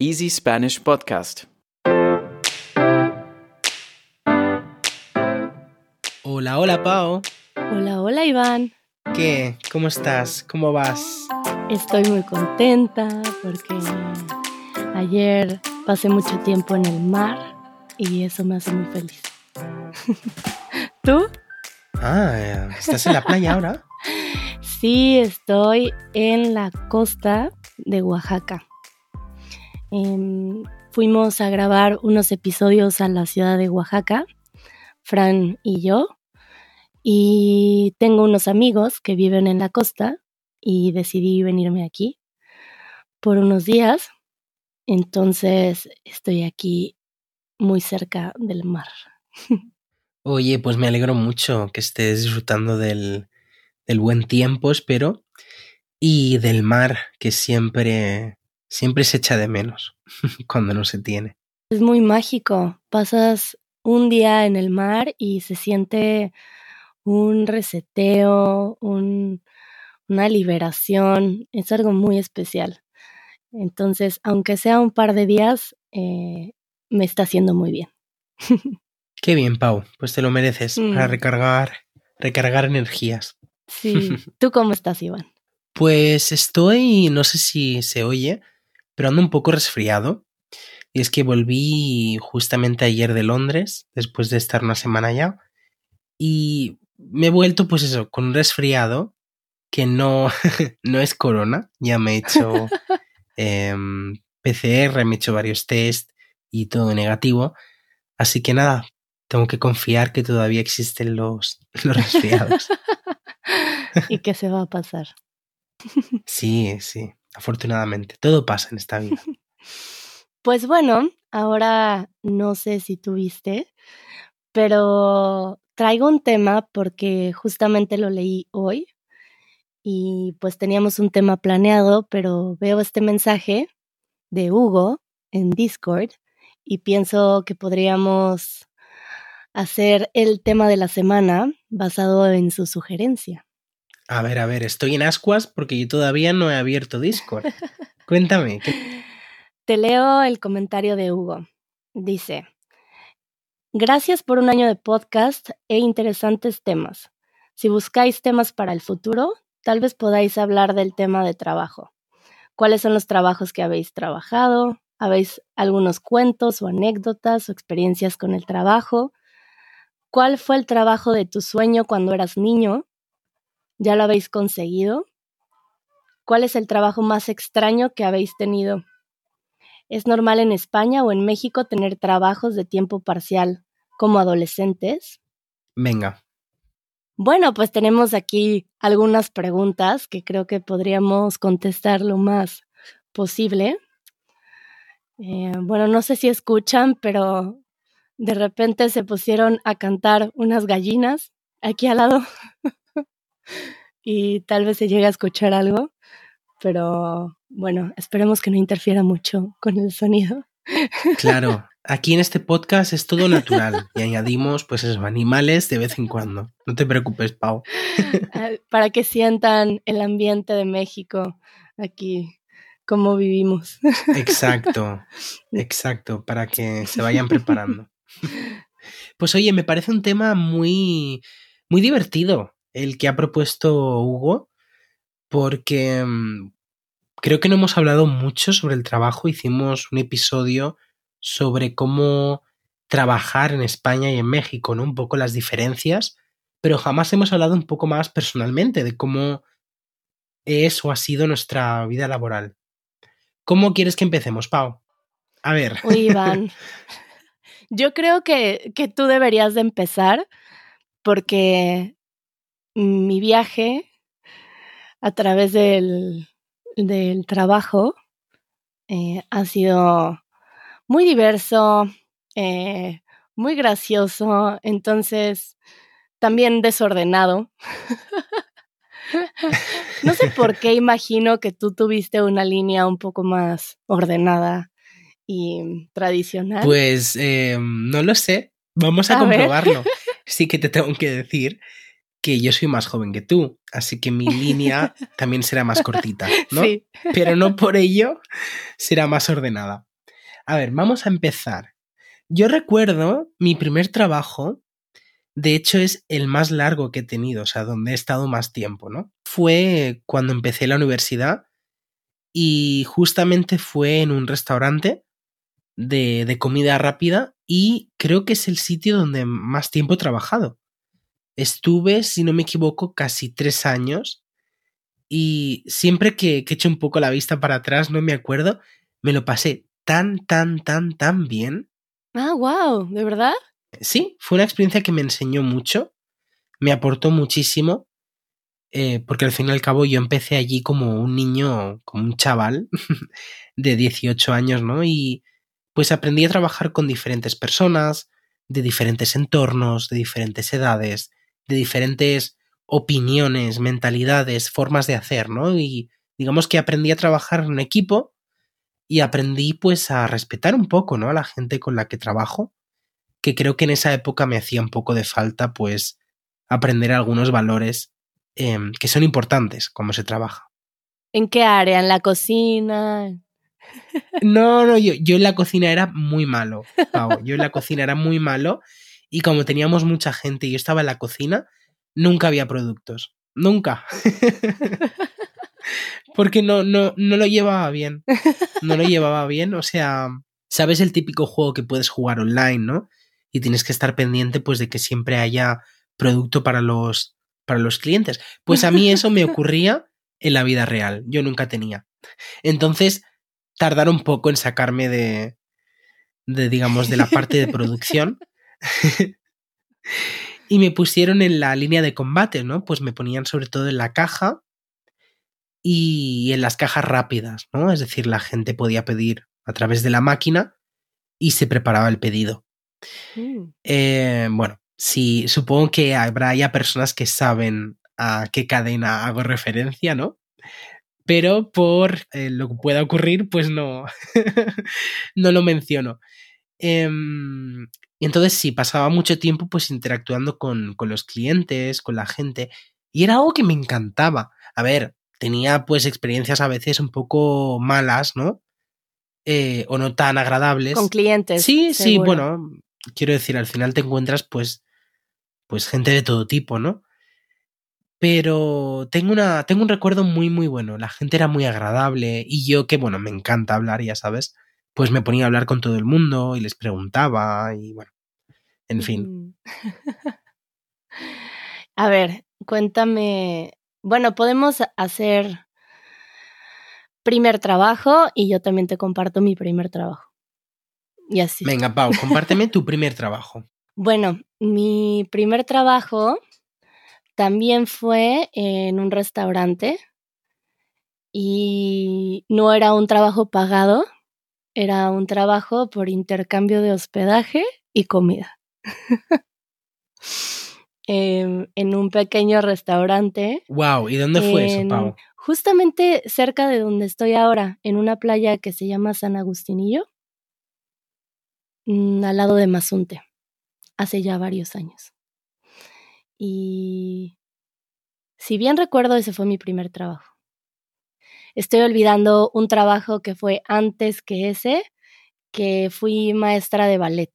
Easy Spanish Podcast. Hola, hola, Pau. Hola, hola Iván. ¿Qué? ¿Cómo estás? ¿Cómo vas? Estoy muy contenta porque ayer pasé mucho tiempo en el mar y eso me hace muy feliz. ¿Tú? Ah, ¿estás en la playa ahora? Sí, estoy en la costa de Oaxaca. Em, fuimos a grabar unos episodios a la ciudad de Oaxaca, Fran y yo, y tengo unos amigos que viven en la costa y decidí venirme aquí por unos días. Entonces estoy aquí muy cerca del mar. Oye, pues me alegro mucho que estés disfrutando del, del buen tiempo, espero, y del mar que siempre, siempre se echa de menos cuando no se tiene. Es muy mágico. Pasas un día en el mar y se siente un reseteo, un, una liberación. Es algo muy especial. Entonces, aunque sea un par de días, eh, me está haciendo muy bien. Qué bien, Pau. Pues te lo mereces para Mm. recargar, recargar energías. Sí. ¿Tú cómo estás, Iván? Pues estoy, no sé si se oye, pero ando un poco resfriado. Y es que volví justamente ayer de Londres, después de estar una semana ya. Y me he vuelto, pues eso, con un resfriado que no, no es corona. Ya me he hecho em, PCR, me he hecho varios test y todo negativo. Así que nada, tengo que confiar que todavía existen los, los resfriados. ¿Y qué se va a pasar? Sí, sí, afortunadamente. Todo pasa en esta vida. Pues bueno, ahora no sé si tuviste, pero traigo un tema porque justamente lo leí hoy y pues teníamos un tema planeado, pero veo este mensaje de Hugo en Discord y pienso que podríamos hacer el tema de la semana basado en su sugerencia. A ver, a ver, estoy en ascuas porque yo todavía no he abierto Discord. Cuéntame. ¿qué- Te leo el comentario de Hugo. Dice, gracias por un año de podcast e interesantes temas. Si buscáis temas para el futuro, tal vez podáis hablar del tema de trabajo. ¿Cuáles son los trabajos que habéis trabajado? ¿Habéis algunos cuentos o anécdotas o experiencias con el trabajo? ¿Cuál fue el trabajo de tu sueño cuando eras niño? ¿Ya lo habéis conseguido? ¿Cuál es el trabajo más extraño que habéis tenido? ¿Es normal en España o en México tener trabajos de tiempo parcial como adolescentes? Venga, Bueno, pues tenemos aquí algunas preguntas que creo que podríamos contestar lo más posible. Eh, bueno, no sé si escuchan, pero de repente se pusieron a cantar unas gallinas aquí al lado y tal vez se llegue a escuchar algo, pero bueno, esperemos que no interfiera mucho con el sonido. claro. Aquí en este podcast es todo natural y añadimos, pues esos animales de vez en cuando. No te preocupes, Pau. Ah, para que sientan el ambiente de México aquí, cómo vivimos. Exacto, exacto, para que se vayan preparando. Pues oye, me parece un tema muy, muy divertido el que ha propuesto Hugo, porque mm, creo que no hemos hablado mucho sobre el trabajo. Hicimos un episodio sobre cómo trabajar en España y en México, ¿no? Un poco las diferencias, pero jamás hemos hablado un poco más personalmente de cómo es o ha sido nuestra vida laboral. ¿Cómo quieres que empecemos, Pau? A ver. Uy, Iván, yo creo que, que tú deberías de empezar porque mi viaje a través del, del trabajo eh, ha sido muy diverso, eh, muy gracioso, entonces también desordenado. no sé por qué imagino que tú tuviste una línea un poco más ordenada y tradicional. Pues eh, no lo sé. Vamos a, comprobarlo. Sí que te tengo que decir que yo soy más joven que tú, así que mi línea también será más cortita, ¿no? Sí. Pero no por ello será más ordenada. A ver, vamos a empezar. Yo recuerdo mi primer trabajo, de hecho es el más largo que he tenido, o sea, donde he estado más tiempo, ¿no? Fue cuando empecé la universidad y justamente fue en un restaurante de, de comida rápida y creo que es el sitio donde más tiempo he trabajado. Estuve, si no me equivoco, casi tres años y siempre que, que echo un poco la vista para atrás, no me acuerdo, me lo pasé tan, tan, tan, tan bien. Ah, wow, ¿de verdad? Sí, fue una experiencia que me enseñó mucho, me aportó muchísimo, eh, porque al fin y al cabo yo empecé allí como un niño, como un chaval de 18 años, ¿no? Y pues aprendí a trabajar con diferentes personas, de diferentes entornos, de diferentes edades, de diferentes opiniones, mentalidades, formas de hacer, ¿no? Y digamos que aprendí a trabajar en equipo y aprendí pues a respetar un poco, ¿no? A la gente con la que trabajo, que creo que en esa época me hacía un poco de falta pues aprender algunos valores eh, que son importantes como se trabaja. ¿En qué área? ¿En la cocina? No, no, yo, yo en la cocina era muy malo, Pau. Yo en la cocina era muy malo y como teníamos mucha gente y yo estaba en la cocina, nunca había productos. Nunca. Porque no, no, no lo llevaba bien. No lo llevaba bien. O sea, ¿sabes el típico juego que puedes jugar online, no? Y tienes que estar pendiente, pues, de que siempre haya producto para los, para los clientes. Pues a mí eso me ocurría en la vida real. Yo nunca tenía. Entonces, tardaron un poco en sacarme de, de digamos, de la parte de producción. y me pusieron en la línea de combate, ¿no? Pues me ponían sobre todo en la caja y en las cajas rápidas, ¿no? Es decir, la gente podía pedir a través de la máquina y se preparaba el pedido. Mm. Eh, bueno, sí, supongo que habrá ya personas que saben a qué cadena hago referencia, ¿no? Pero por eh, lo que pueda ocurrir, pues no, no lo menciono. Em, y entonces sí, pasaba mucho tiempo pues interactuando con, con los clientes, con la gente, y era algo que me encantaba. A ver, tenía pues experiencias a veces un poco malas, ¿no? Eh, o no tan agradables. Con clientes. Sí, sí, bueno, quiero decir, al final te encuentras pues, pues gente de todo tipo, ¿no? Pero tengo, una, tengo un recuerdo muy, muy bueno. La gente era muy agradable y yo, que bueno, me encanta hablar, ya sabes, pues me ponía a hablar con todo el mundo y les preguntaba y bueno, en fin. A ver, cuéntame. Bueno, podemos hacer primer trabajo y yo también te comparto mi primer trabajo. Y así. Venga, Pau, compárteme tu primer trabajo. Bueno, mi primer trabajo también fue en un restaurante y no era un trabajo pagado, era un trabajo por intercambio de hospedaje y comida. Em, en un pequeño restaurante. Wow, ¿y dónde fue eso, Pau? Justamente cerca de donde estoy ahora, en una playa que se llama San Agustinillo, mm, al lado de Mazunte, hace ya varios años. Y si bien recuerdo, ese fue mi primer trabajo. Estoy olvidando un trabajo que fue antes que ese, que fui maestra de ballet.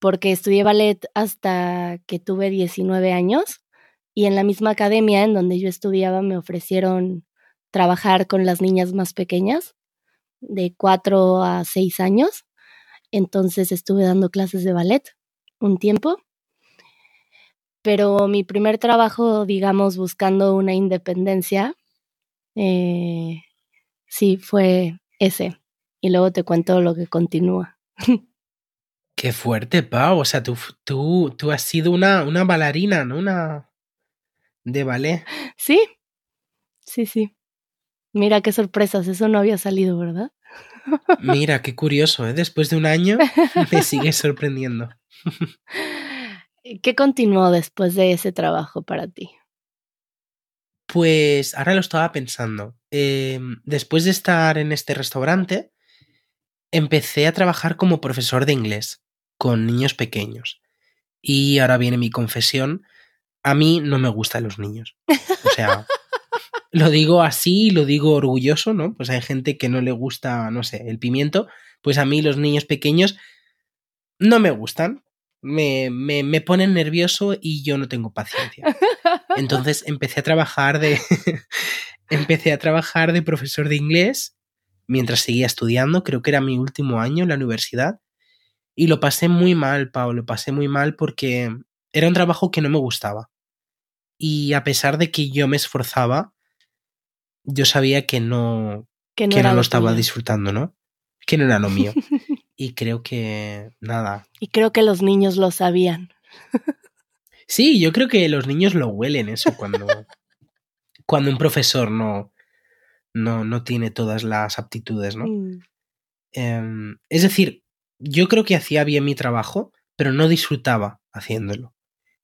Porque estudié ballet hasta que tuve 19 años y en la misma academia en donde yo estudiaba me ofrecieron trabajar con las niñas más pequeñas, de 4 a 6 años. Entonces estuve dando clases de ballet un tiempo. Pero mi primer trabajo, digamos, buscando una independencia, eh, sí, fue ese. Y luego te cuento lo que continúa. Qué fuerte, Pau. O sea, tú, tú, tú has sido una, una bailarina, ¿no? Una de ballet. Sí, sí, sí. Mira qué sorpresas, eso no había salido, ¿verdad? Mira, qué curioso, ¿eh? Después de un año me sigue sorprendiendo. ¿Qué continuó después de ese trabajo para ti? Pues ahora lo estaba pensando. Eh, después de estar en este restaurante, empecé a trabajar como profesor de inglés con niños pequeños. Y ahora viene mi confesión. A mí no me gustan los niños. O sea, lo digo así, lo digo orgulloso, ¿no? Pues hay gente que no le gusta, no sé, el pimiento. Pues a mí los niños pequeños no me gustan. Me, me, me ponen nervioso y yo no tengo paciencia. Entonces empecé a trabajar de. empecé a trabajar de profesor de inglés mientras seguía estudiando. Creo que era mi último año en la universidad. Y lo pasé muy mal, Pau. Lo pasé muy mal porque era un trabajo que no me gustaba. Y a pesar de que yo me esforzaba, yo sabía que no, Que no, que era no lo estaba disfrutando, ¿no? Que no era lo mío. y creo que nada. Y creo que los niños lo sabían. Sí, yo creo que los niños lo huelen eso cuando, cuando un profesor no, no, no tiene todas las aptitudes, ¿no? Mm. Em, es decir, yo creo que hacía bien mi trabajo, pero no disfrutaba haciéndolo.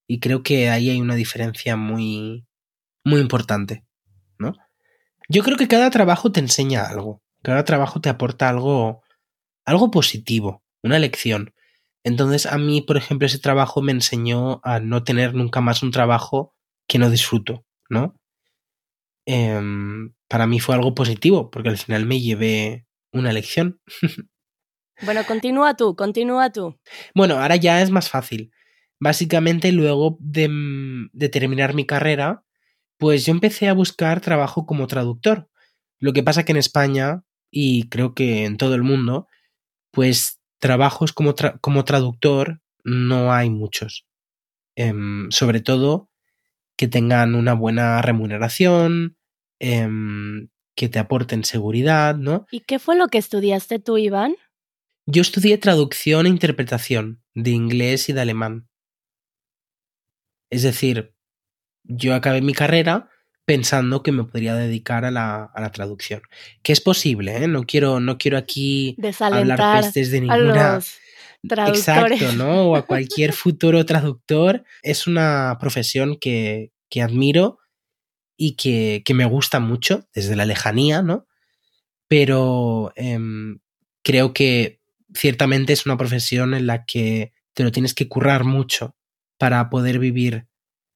Y creo que ahí hay una diferencia muy, muy importante, ¿no? Yo creo que cada trabajo te enseña algo, cada trabajo te aporta algo, algo positivo, una lección. Entonces a mí, por ejemplo, ese trabajo me enseñó a no tener nunca más un trabajo que no disfruto, ¿no? Em, para mí fue algo positivo, porque al final me llevé una lección. Bueno, continúa tú, continúa tú. Bueno, ahora ya es más fácil. Básicamente, luego de, de, terminar mi carrera, pues yo empecé a buscar trabajo como traductor. Lo que pasa que en España, y creo que en todo el mundo, pues trabajos como, tra como traductor no hay muchos. Eh, sobre todo que tengan una buena remuneración, eh, que te aporten seguridad, ¿no? ¿Y qué fue lo que estudiaste tú, Iván? Yo estudié traducción e interpretación de inglés y de alemán. Es decir, yo acabé mi carrera pensando que me podría dedicar a la, a la traducción. Que es posible, ¿eh? No quiero, no quiero aquí Desalentar hablar pestes de a ninguna. los traductores. Exacto, ¿no? O a cualquier futuro traductor. Es una profesión que, que admiro y que, que, me gusta mucho desde la lejanía, ¿no? Pero eh, creo que ciertamente es una profesión en la que te lo tienes que currar mucho para poder vivir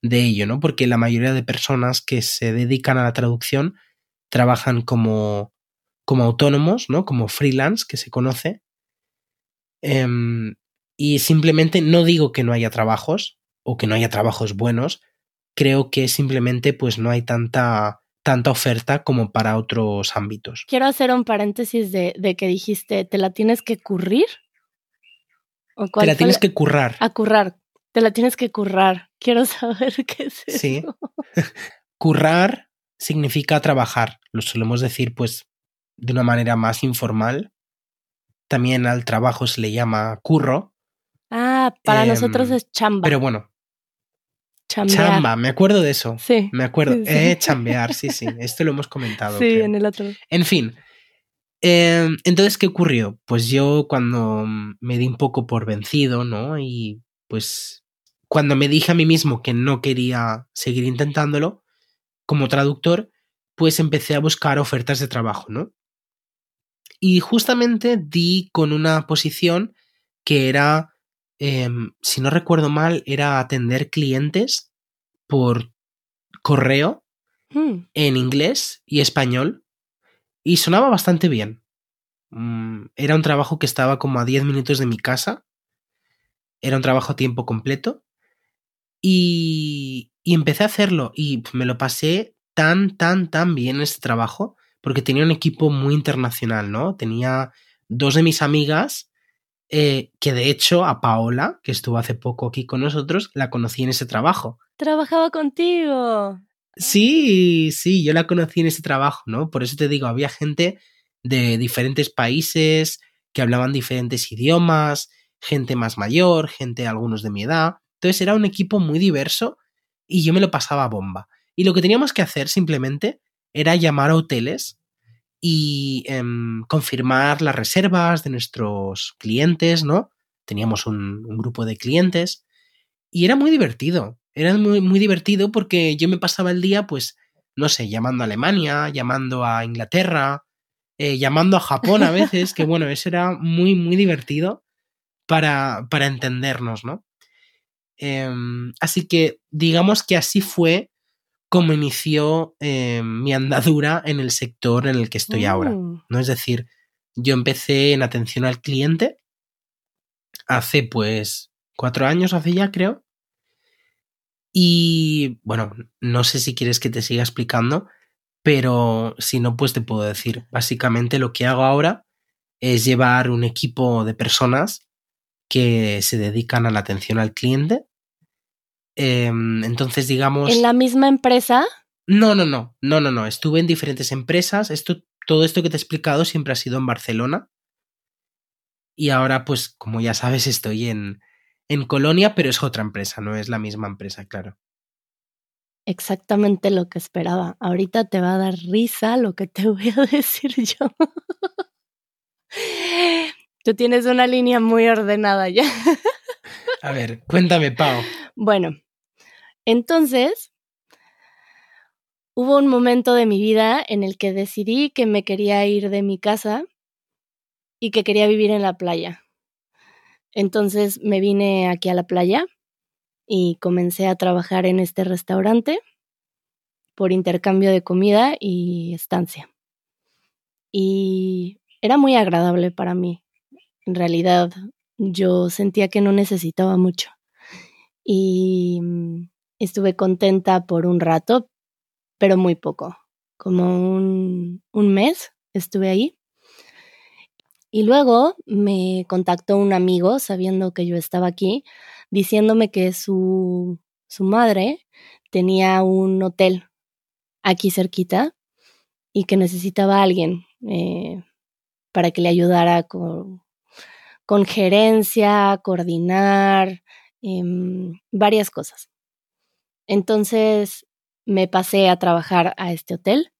de ello, ¿no? Porque la mayoría de personas que se dedican a la traducción trabajan como, como autónomos, ¿no? Como freelance, que se conoce. Eh, y simplemente no digo que no haya trabajos o que no haya trabajos buenos, creo que simplemente pues no hay tanta, tanta oferta como para otros ámbitos. Quiero hacer un paréntesis de, de que dijiste, ¿te la tienes que currir? ¿O te la tienes la... que currar. A currar, te la tienes que currar. Quiero saber qué es eso. Sí. currar significa trabajar. Lo solemos decir, pues, de una manera más informal. También al trabajo se le llama curro. Ah, para eh, nosotros es chamba. Pero bueno. Chambear. Chamba, me acuerdo de eso. Sí. Me acuerdo. Sí, sí. Eh, chambear, sí, sí. Esto lo hemos comentado. Sí, creo. en el otro. En fin. Eh, entonces, ¿qué ocurrió? Pues yo cuando me di un poco por vencido, ¿no? Y pues cuando me dije a mí mismo que no quería seguir intentándolo como traductor, pues empecé a buscar ofertas de trabajo, ¿no? Y justamente di con una posición que era, eh, si no recuerdo mal, era atender clientes por correo Hmm. en inglés y español y sonaba bastante bien. Mm, Era un trabajo que estaba como a 10 minutos de mi casa. Era un trabajo a tiempo completo. Y, y empecé a hacerlo y me lo pasé tan, tan, tan bien este trabajo porque tenía un equipo muy internacional, ¿no? Tenía dos de mis amigas eh, que de hecho a Paola, que estuvo hace poco aquí con nosotros, la conocí en ese trabajo. Trabajaba contigo. Sí, sí, yo la conocí en ese trabajo, ¿no? Por eso te digo, había gente de diferentes países que hablaban diferentes idiomas, gente más mayor, gente algunos de mi edad. Entonces era un equipo muy diverso y yo me lo pasaba a bomba. Y lo que teníamos que hacer simplemente era llamar a hoteles y eh, confirmar las reservas de nuestros clientes, ¿no? Teníamos un, un, grupo de clientes y era muy divertido. Era muy, muy divertido porque yo me pasaba el día, pues, no sé, llamando a Alemania, llamando a Inglaterra, eh, llamando a Japón a veces, que bueno, eso era muy, muy divertido para, para entendernos, ¿no? Eh, así que digamos que así fue como inició eh, mi andadura en el sector en el que estoy ahora. Mm, ¿no? Es decir, yo empecé en atención al cliente hace pues cuatro años, hace ya creo. Y bueno, no sé si quieres que te siga explicando, pero si no, pues te puedo decir. Básicamente lo que hago ahora es llevar un equipo de personas que se dedican a la atención al cliente. Em, entonces, digamos... ¿En la misma empresa? No, no, no, no, no, no. Estuve en diferentes empresas. Esto, todo esto que te he explicado siempre ha sido en Barcelona. Y ahora, pues, como ya sabes, estoy en, en Colonia, pero es otra empresa, no es la misma empresa, claro. Exactamente lo que esperaba. Ahorita te va a dar risa lo que te voy a decir yo. Tú tienes una línea muy ordenada ya. A ver, cuéntame, Pau. Bueno, entonces hubo un momento de mi vida en el que decidí que me quería ir de mi casa y que quería vivir en la playa. Entonces me vine aquí a la playa y comencé a trabajar en este restaurante por intercambio de comida y estancia. Y era muy agradable para mí. En realidad yo sentía que no necesitaba mucho. Y mm, estuve contenta por un rato, pero muy poco, como un, un mes estuve ahí. Y luego me contactó un amigo, sabiendo que yo estaba aquí, diciéndome que su, su madre tenía un hotel aquí cerquita y que necesitaba a alguien eh, para que le ayudara con, con gerencia, coordinar, em, varias cosas. Entonces me pasé a trabajar a este hotel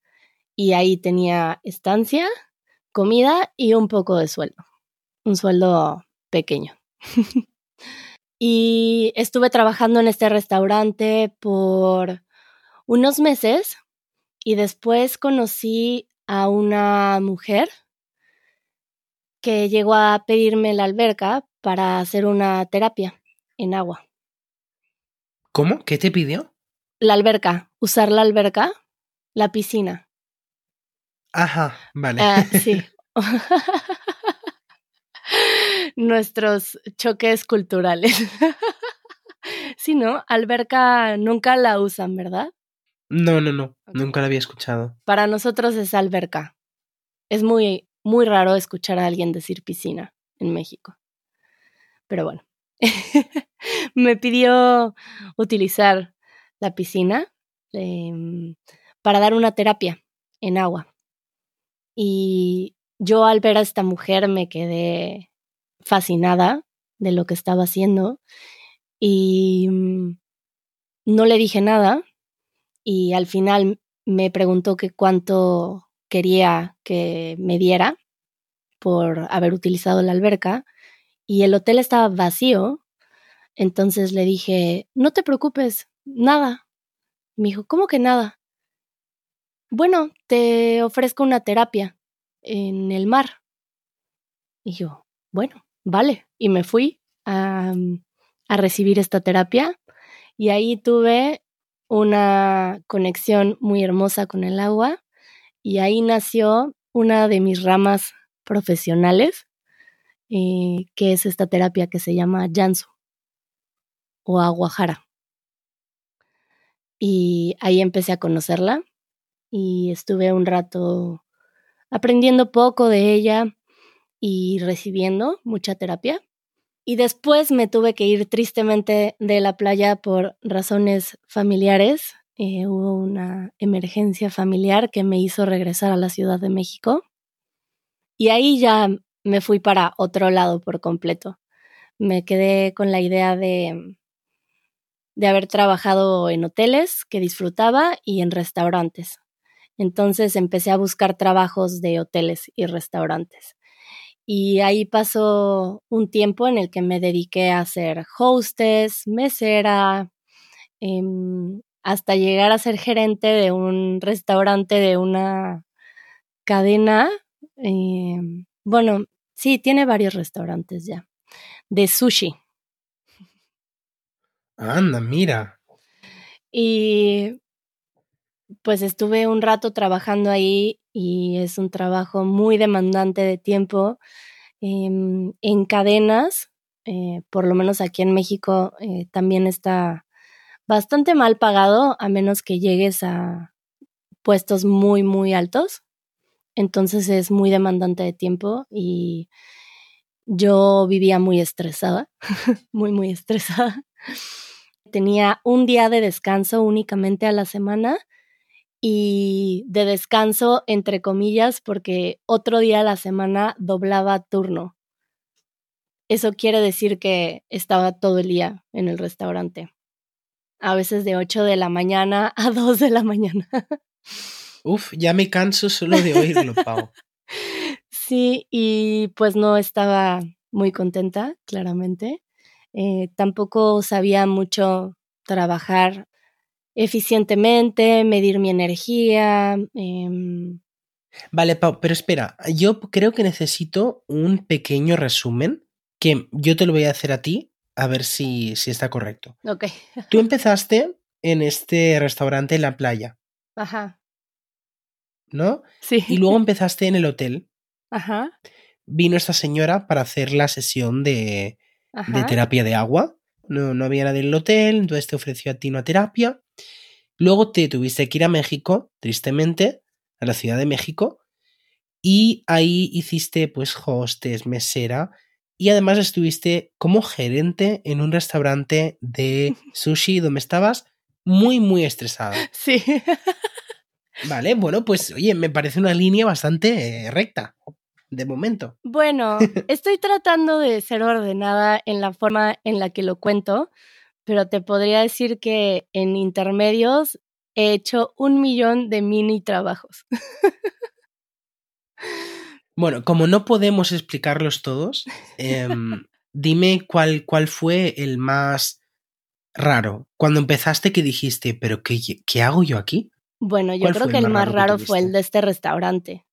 y ahí tenía estancia, comida y un poco de sueldo. Un sueldo pequeño. y estuve trabajando en este restaurante por unos meses y después conocí a una mujer que llegó a pedirme la alberca para hacer una terapia en agua. ¿Cómo? ¿Qué te pidió? La alberca, usar la alberca, la piscina. Ajá, vale. Ah, sí. Nuestros choques culturales. sí, ¿no? Alberca nunca la usan, ¿verdad? No, no, no. Nunca la había escuchado. Para nosotros es alberca. Es muy, muy raro escuchar a alguien decir piscina en México. Pero bueno. Me pidió utilizar la piscina eh, para dar una terapia en agua. Y yo al ver a esta mujer me quedé fascinada de lo que estaba haciendo y mm, no le dije nada y al final me preguntó que cuánto quería que me diera por haber utilizado la alberca y el hotel estaba vacío. Entonces le dije, no te preocupes, nada. Me dijo, ¿cómo que nada? Bueno, te ofrezco una terapia en el mar. Y yo, bueno, vale. Y me fui a, a recibir esta terapia y ahí tuve una conexión muy hermosa con el agua y ahí nació una de mis ramas profesionales, eh, que es esta terapia que se llama Jansu o Aguajara. Y ahí empecé a conocerla y estuve un rato aprendiendo poco de ella y recibiendo mucha terapia. Y después me tuve que ir tristemente de la playa por razones familiares. Eh, hubo una emergencia familiar que me hizo regresar a la Ciudad de México. Y ahí ya me fui para otro lado por completo. Me quedé con la idea de, de haber trabajado en hoteles que disfrutaba y en restaurantes. Entonces empecé a buscar trabajos de hoteles y restaurantes. Y ahí pasó un tiempo en el que me dediqué a ser hostess, mesera, em, hasta llegar a ser gerente de un restaurante de una cadena. em, bueno, sí, tiene varios restaurantes ya. De sushi. Anda, mira. Y pues estuve un rato trabajando ahí y es un trabajo muy demandante de tiempo em, en cadenas, eh, por lo menos aquí en México eh, también está bastante mal pagado a menos que llegues a puestos muy, muy altos. Entonces es muy demandante de tiempo y yo vivía muy estresada, muy, muy estresada. Tenía un día de descanso únicamente a la semana y de descanso entre comillas porque otro día a la semana doblaba turno. Eso quiere decir que estaba todo el día en el restaurante. A veces de 8 de la mañana a 2 de la mañana. Uf, ya me canso solo de oírlo, Pau. sí, y pues no estaba muy contenta, claramente. Eh, tampoco sabía mucho trabajar eficientemente, medir mi energía. Em, vale, Pau, pero espera, yo creo que necesito un pequeño resumen que yo te lo voy a hacer a ti, a ver si, si está correcto. Ok. Tú empezaste en este restaurante en la playa. Ajá. ¿No? Sí. Y luego empezaste en el hotel. Ajá. Vino esta señora para hacer la sesión de, de terapia de agua. No, no había nadie en el hotel, entonces te ofreció a ti una terapia. Luego te tuviste que ir a México, tristemente, a la Ciudad de México, y ahí hiciste pues hostes, mesera, y además estuviste como gerente en un restaurante de sushi donde estabas muy, muy estresada. Sí. Vale, bueno, pues oye, me parece una línea bastante eh, recta, de momento. Bueno, estoy tratando de ser ordenada en la forma en la que lo cuento, pero te podría decir que en intermedios he hecho un millón de mini trabajos. Bueno, como no podemos explicarlos todos, em, dime cuál, cuál fue el más raro. Cuando empezaste que dijiste, pero ¿qué, qué hago yo aquí? Bueno, yo creo que el más raro fue el de este restaurante,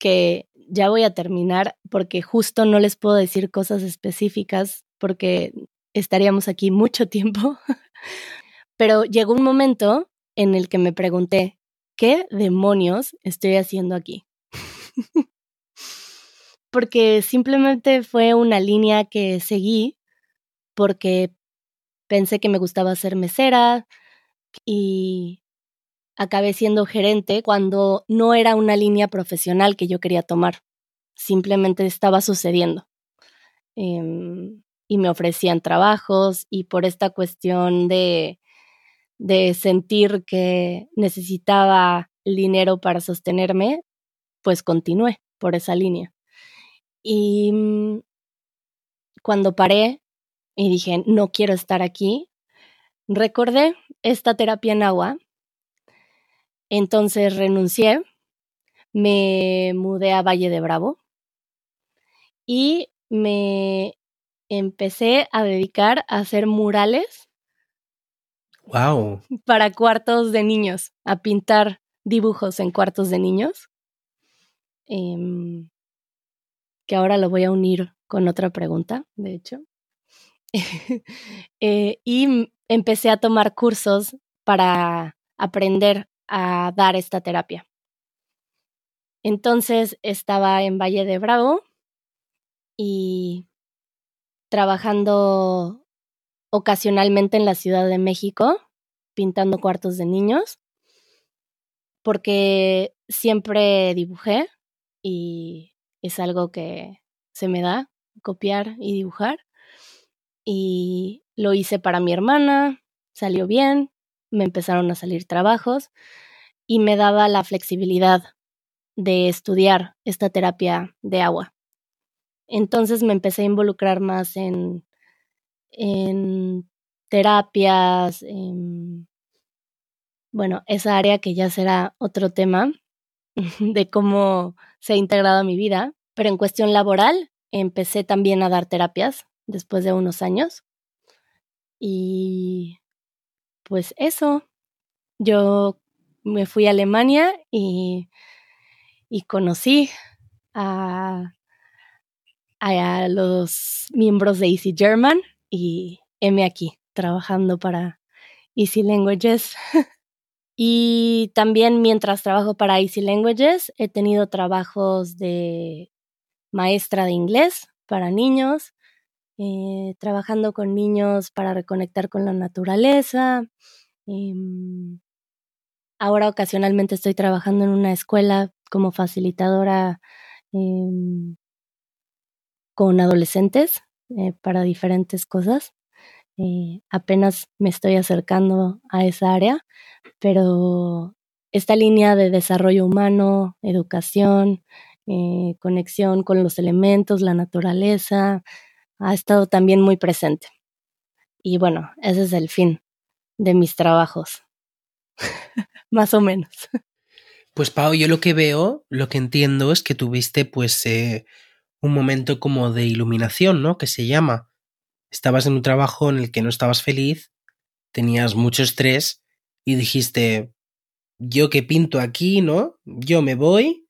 que ya voy a terminar porque justo no les puedo decir cosas específicas porque estaríamos aquí mucho tiempo. Pero llegó un momento en el que me pregunté, ¿qué demonios estoy haciendo aquí? porque simplemente fue una línea que seguí porque pensé que me gustaba ser mesera y acabé siendo gerente cuando no era una línea profesional que yo quería tomar. Simplemente estaba sucediendo. Em, y me ofrecían trabajos y por esta cuestión de, de sentir que necesitaba dinero para sostenerme, pues continué por esa línea. Y mm, cuando paré y dije, no quiero estar aquí, recordé esta terapia en agua. Entonces renuncié, me mudé a Valle de Bravo y me empecé a dedicar a hacer murales. Wow. Para cuartos de niños, a pintar dibujos en cuartos de niños. Em, que ahora lo voy a unir con otra pregunta, de hecho. Eh, y empecé a tomar cursos para aprender a dar esta terapia. Entonces estaba en Valle de Bravo y trabajando ocasionalmente en la Ciudad de México, pintando cuartos de niños, porque siempre dibujé y es algo que se me da, copiar y dibujar. Y lo hice para mi hermana, salió bien, me empezaron a salir trabajos y me daba la flexibilidad de estudiar esta terapia de agua. Entonces me empecé a involucrar más en, en terapias, en, bueno, esa área que ya será otro tema de cómo se ha integrado a mi vida, pero en cuestión laboral empecé también a dar terapias después de unos años. Y pues eso, yo me fui a Alemania y, y conocí a, a los miembros de Easy German y M aquí trabajando para Easy Languages. Y también mientras trabajo para Easy Languages, he tenido trabajos de maestra de inglés para niños, eh, trabajando con niños para reconectar con la naturaleza. Em, ahora ocasionalmente estoy trabajando en una escuela como facilitadora em, con adolescentes eh, para diferentes cosas. Eh, apenas me estoy acercando a esa área, pero esta línea de desarrollo humano, educación, conexión con los elementos, la naturaleza, ha estado también muy presente. Y bueno, ese es el fin de mis trabajos, más o menos. Pues Pau, yo lo que veo, lo que entiendo es que tuviste pues eh, un momento como de iluminación, ¿no? Que se llama. Estabas en un trabajo en el que no estabas feliz, tenías mucho estrés y dijiste, yo que pinto aquí, ¿no? Yo me voy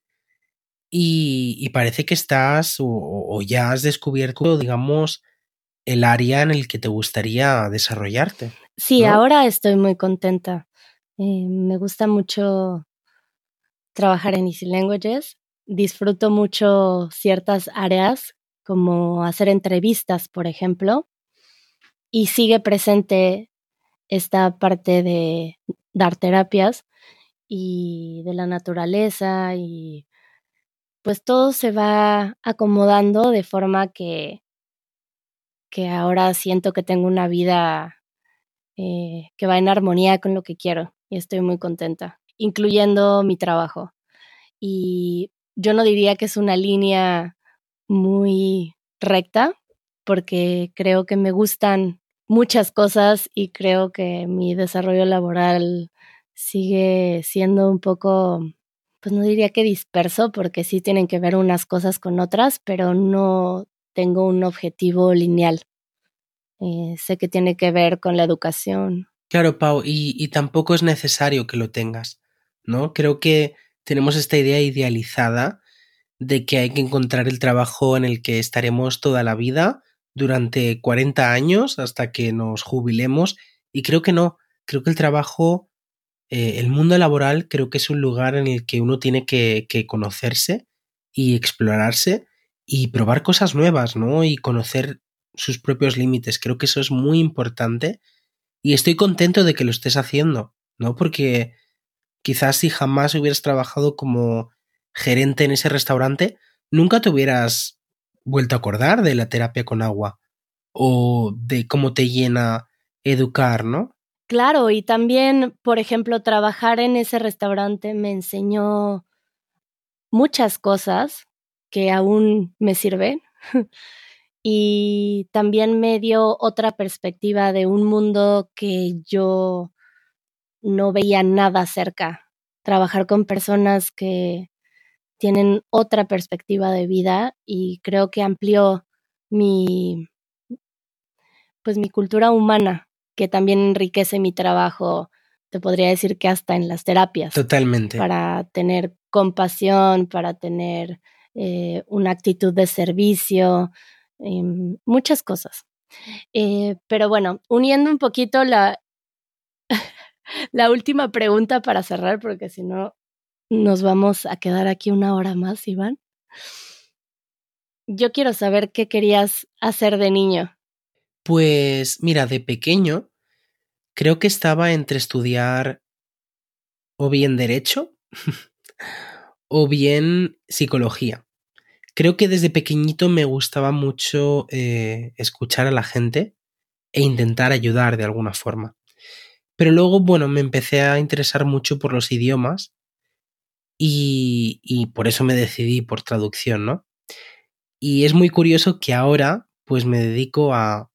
y, parece que estás o, ya has descubierto, digamos, el área en el que te gustaría desarrollarte. Sí, ahora estoy muy contenta. Eh, me gusta mucho trabajar en Easy Languages. Disfruto mucho ciertas áreas, como hacer entrevistas, por ejemplo, y sigue presente esta parte de dar terapias y de la naturaleza y pues todo se va acomodando de forma que, que ahora siento que tengo una vida eh, que va en armonía con lo que quiero y estoy muy contenta, incluyendo mi trabajo. Y yo no diría que es una línea muy recta, porque creo que me gustan muchas cosas y creo que mi desarrollo laboral sigue siendo un poco pues no diría que disperso, porque sí tienen que ver unas cosas con otras, pero no tengo un objetivo lineal. Eh, sé que tiene que ver con la educación. Claro, Pau, y, y tampoco es necesario que lo tengas, ¿no? Creo que tenemos esta idea idealizada de que hay que encontrar el trabajo en el que estaremos toda la vida, durante 40 años, hasta que nos jubilemos, y creo que no, creo que el trabajo eh, el mundo laboral creo que es un lugar en el que uno tiene que, conocerse y explorarse y probar cosas nuevas, ¿no? Y conocer sus propios límites. Creo que eso es muy importante y estoy contento de que lo estés haciendo, ¿no? Porque quizás si jamás hubieras trabajado como gerente en ese restaurante, nunca te hubieras vuelto a acordar de la terapia con agua o de cómo te llena educar, ¿no? Claro, y también, por ejemplo, trabajar en ese restaurante me enseñó muchas cosas que aún me sirven y también me dio otra perspectiva de un mundo que yo no veía nada cerca. Trabajar con personas que tienen otra perspectiva de vida y creo que amplió mi pues mi cultura humana que también enriquece mi trabajo, te podría decir que hasta en las terapias. Totalmente. Para tener compasión, para tener eh, una actitud de servicio, em, muchas cosas. Eh, pero bueno, uniendo un poquito la, la última pregunta para cerrar, porque si no nos vamos a quedar aquí una hora más, Iván. Yo quiero saber qué querías hacer de niño. Pues mira, de pequeño creo que estaba entre estudiar o bien derecho o bien psicología. Creo que desde pequeñito me gustaba mucho eh, escuchar a la gente e intentar ayudar de alguna forma. Pero luego, bueno, me empecé a interesar mucho por los idiomas y, y por eso me decidí por traducción, ¿no? Y es muy curioso que ahora pues me dedico a,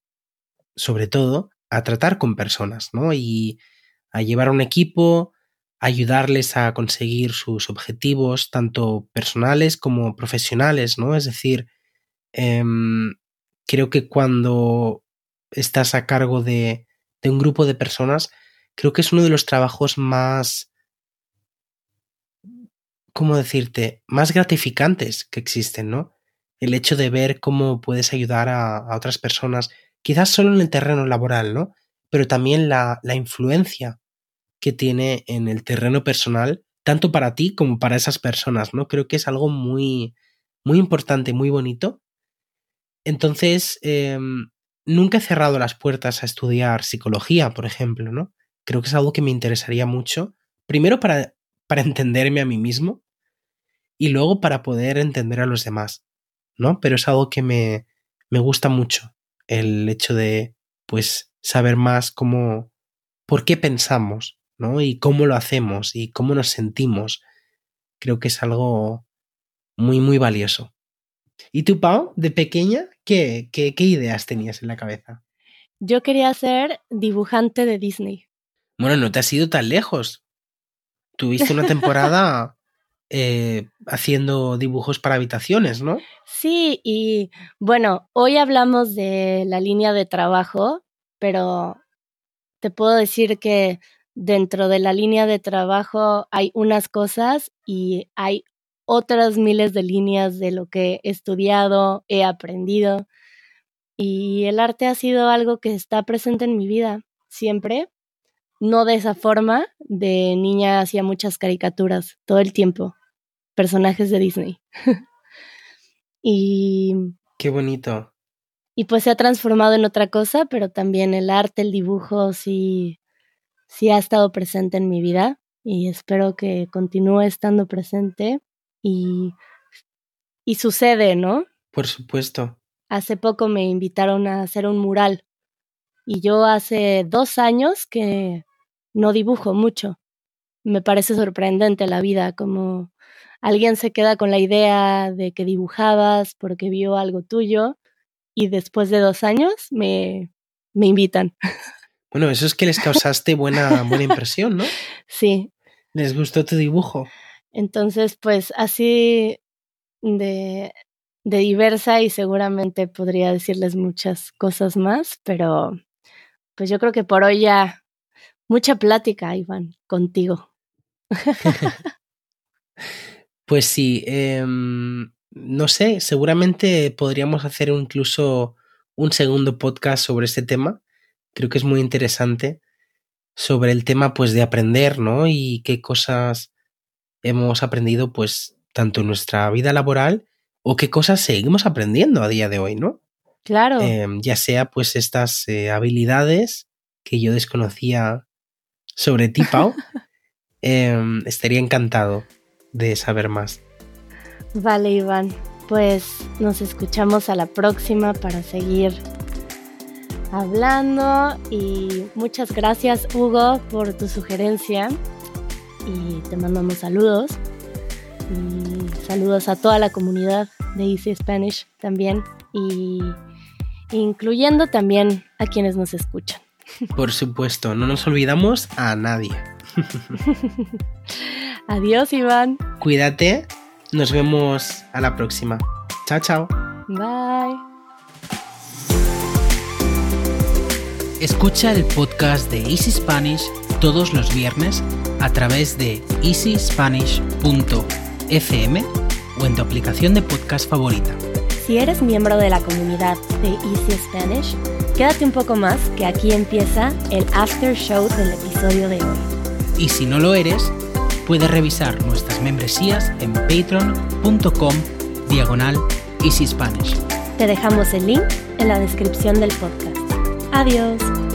sobre todo, a tratar con personas, ¿no? Y a llevar a un equipo, ayudarles a conseguir sus objetivos, tanto personales como profesionales, ¿no? Es decir, em, creo que cuando estás a cargo de, de un grupo de personas, creo que es uno de los trabajos más, ¿cómo decirte?, más gratificantes que existen, ¿no? El hecho de ver cómo puedes ayudar a, a otras personas quizás solo en el terreno laboral, ¿no? Pero también la, la influencia que tiene en el terreno personal, tanto para ti como para esas personas, ¿no? Creo que es algo muy, muy importante, muy bonito. Entonces, em, nunca he cerrado las puertas a estudiar psicología, por ejemplo, ¿no? Creo que es algo que me interesaría mucho, primero para, para entenderme a mí mismo y luego para poder entender a los demás, ¿no? Pero es algo que me, me gusta mucho, el hecho de, pues, saber más cómo, por qué pensamos, ¿no? Y cómo lo hacemos y cómo nos sentimos. Creo que es algo muy, muy valioso. ¿Y tú, Pau, de pequeña, qué, qué, qué ideas tenías en la cabeza? Yo quería ser dibujante de Disney. Bueno, no te has ido tan lejos. Tuviste una temporada eh, haciendo dibujos para habitaciones, ¿no? Sí, y bueno, hoy hablamos de la línea de trabajo, pero te puedo decir que dentro de la línea de trabajo hay unas cosas y hay otras miles de líneas de lo que he estudiado, he aprendido. Y el arte ha sido algo que está presente en mi vida siempre, no de esa forma, de niña hacía muchas caricaturas todo el tiempo, personajes de Disney. y... Qué bonito. Y pues se ha transformado en otra cosa, pero también el arte, el dibujo, sí, sí ha estado presente en mi vida y espero que continúe estando presente y, y sucede, ¿no? Por supuesto. Hace poco me invitaron a hacer un mural y yo hace dos años que no dibujo mucho. Me parece sorprendente la vida, como alguien se queda con la idea de que dibujabas porque vio algo tuyo y después de dos años me, me invitan. Bueno, eso es que les causaste buena, buena impresión, ¿no? Sí. ¿Les gustó tu dibujo? Entonces, pues así de, de diversa y seguramente podría decirles muchas cosas más, pero pues yo creo que por hoy ya mucha plática, Iván, contigo. pues sí, eh, no sé, seguramente podríamos hacer incluso un segundo podcast sobre este tema. Creo que es muy interesante sobre el tema pues de aprender, ¿no? Y qué cosas hemos aprendido pues tanto en nuestra vida laboral o qué cosas seguimos aprendiendo a día de hoy, ¿no? Claro. Eh, ya sea pues estas eh, habilidades que yo desconocía sobre ti, Pau. eh, estaría encantado de saber más. Vale, Iván. Pues nos escuchamos a la próxima para seguir hablando y muchas gracias Hugo por tu sugerencia y te mandamos saludos y saludos a toda la comunidad de Easy Spanish también y incluyendo también a quienes nos escuchan. Por supuesto, no nos olvidamos a nadie. Adiós Iván. Cuídate, nos vemos a la próxima. Chao, chao. Bye. Escucha el podcast de Easy Spanish todos los viernes a través de easyspanish.fm o en tu aplicación de podcast favorita. Si eres miembro de la comunidad de Easy Spanish, quédate un poco más que aquí empieza el after show del episodio de hoy. Y si no lo eres, puedes revisar nuestras membresías en patreon.com diagonal Easy Spanish. Te dejamos el link en la descripción del podcast. Adiós.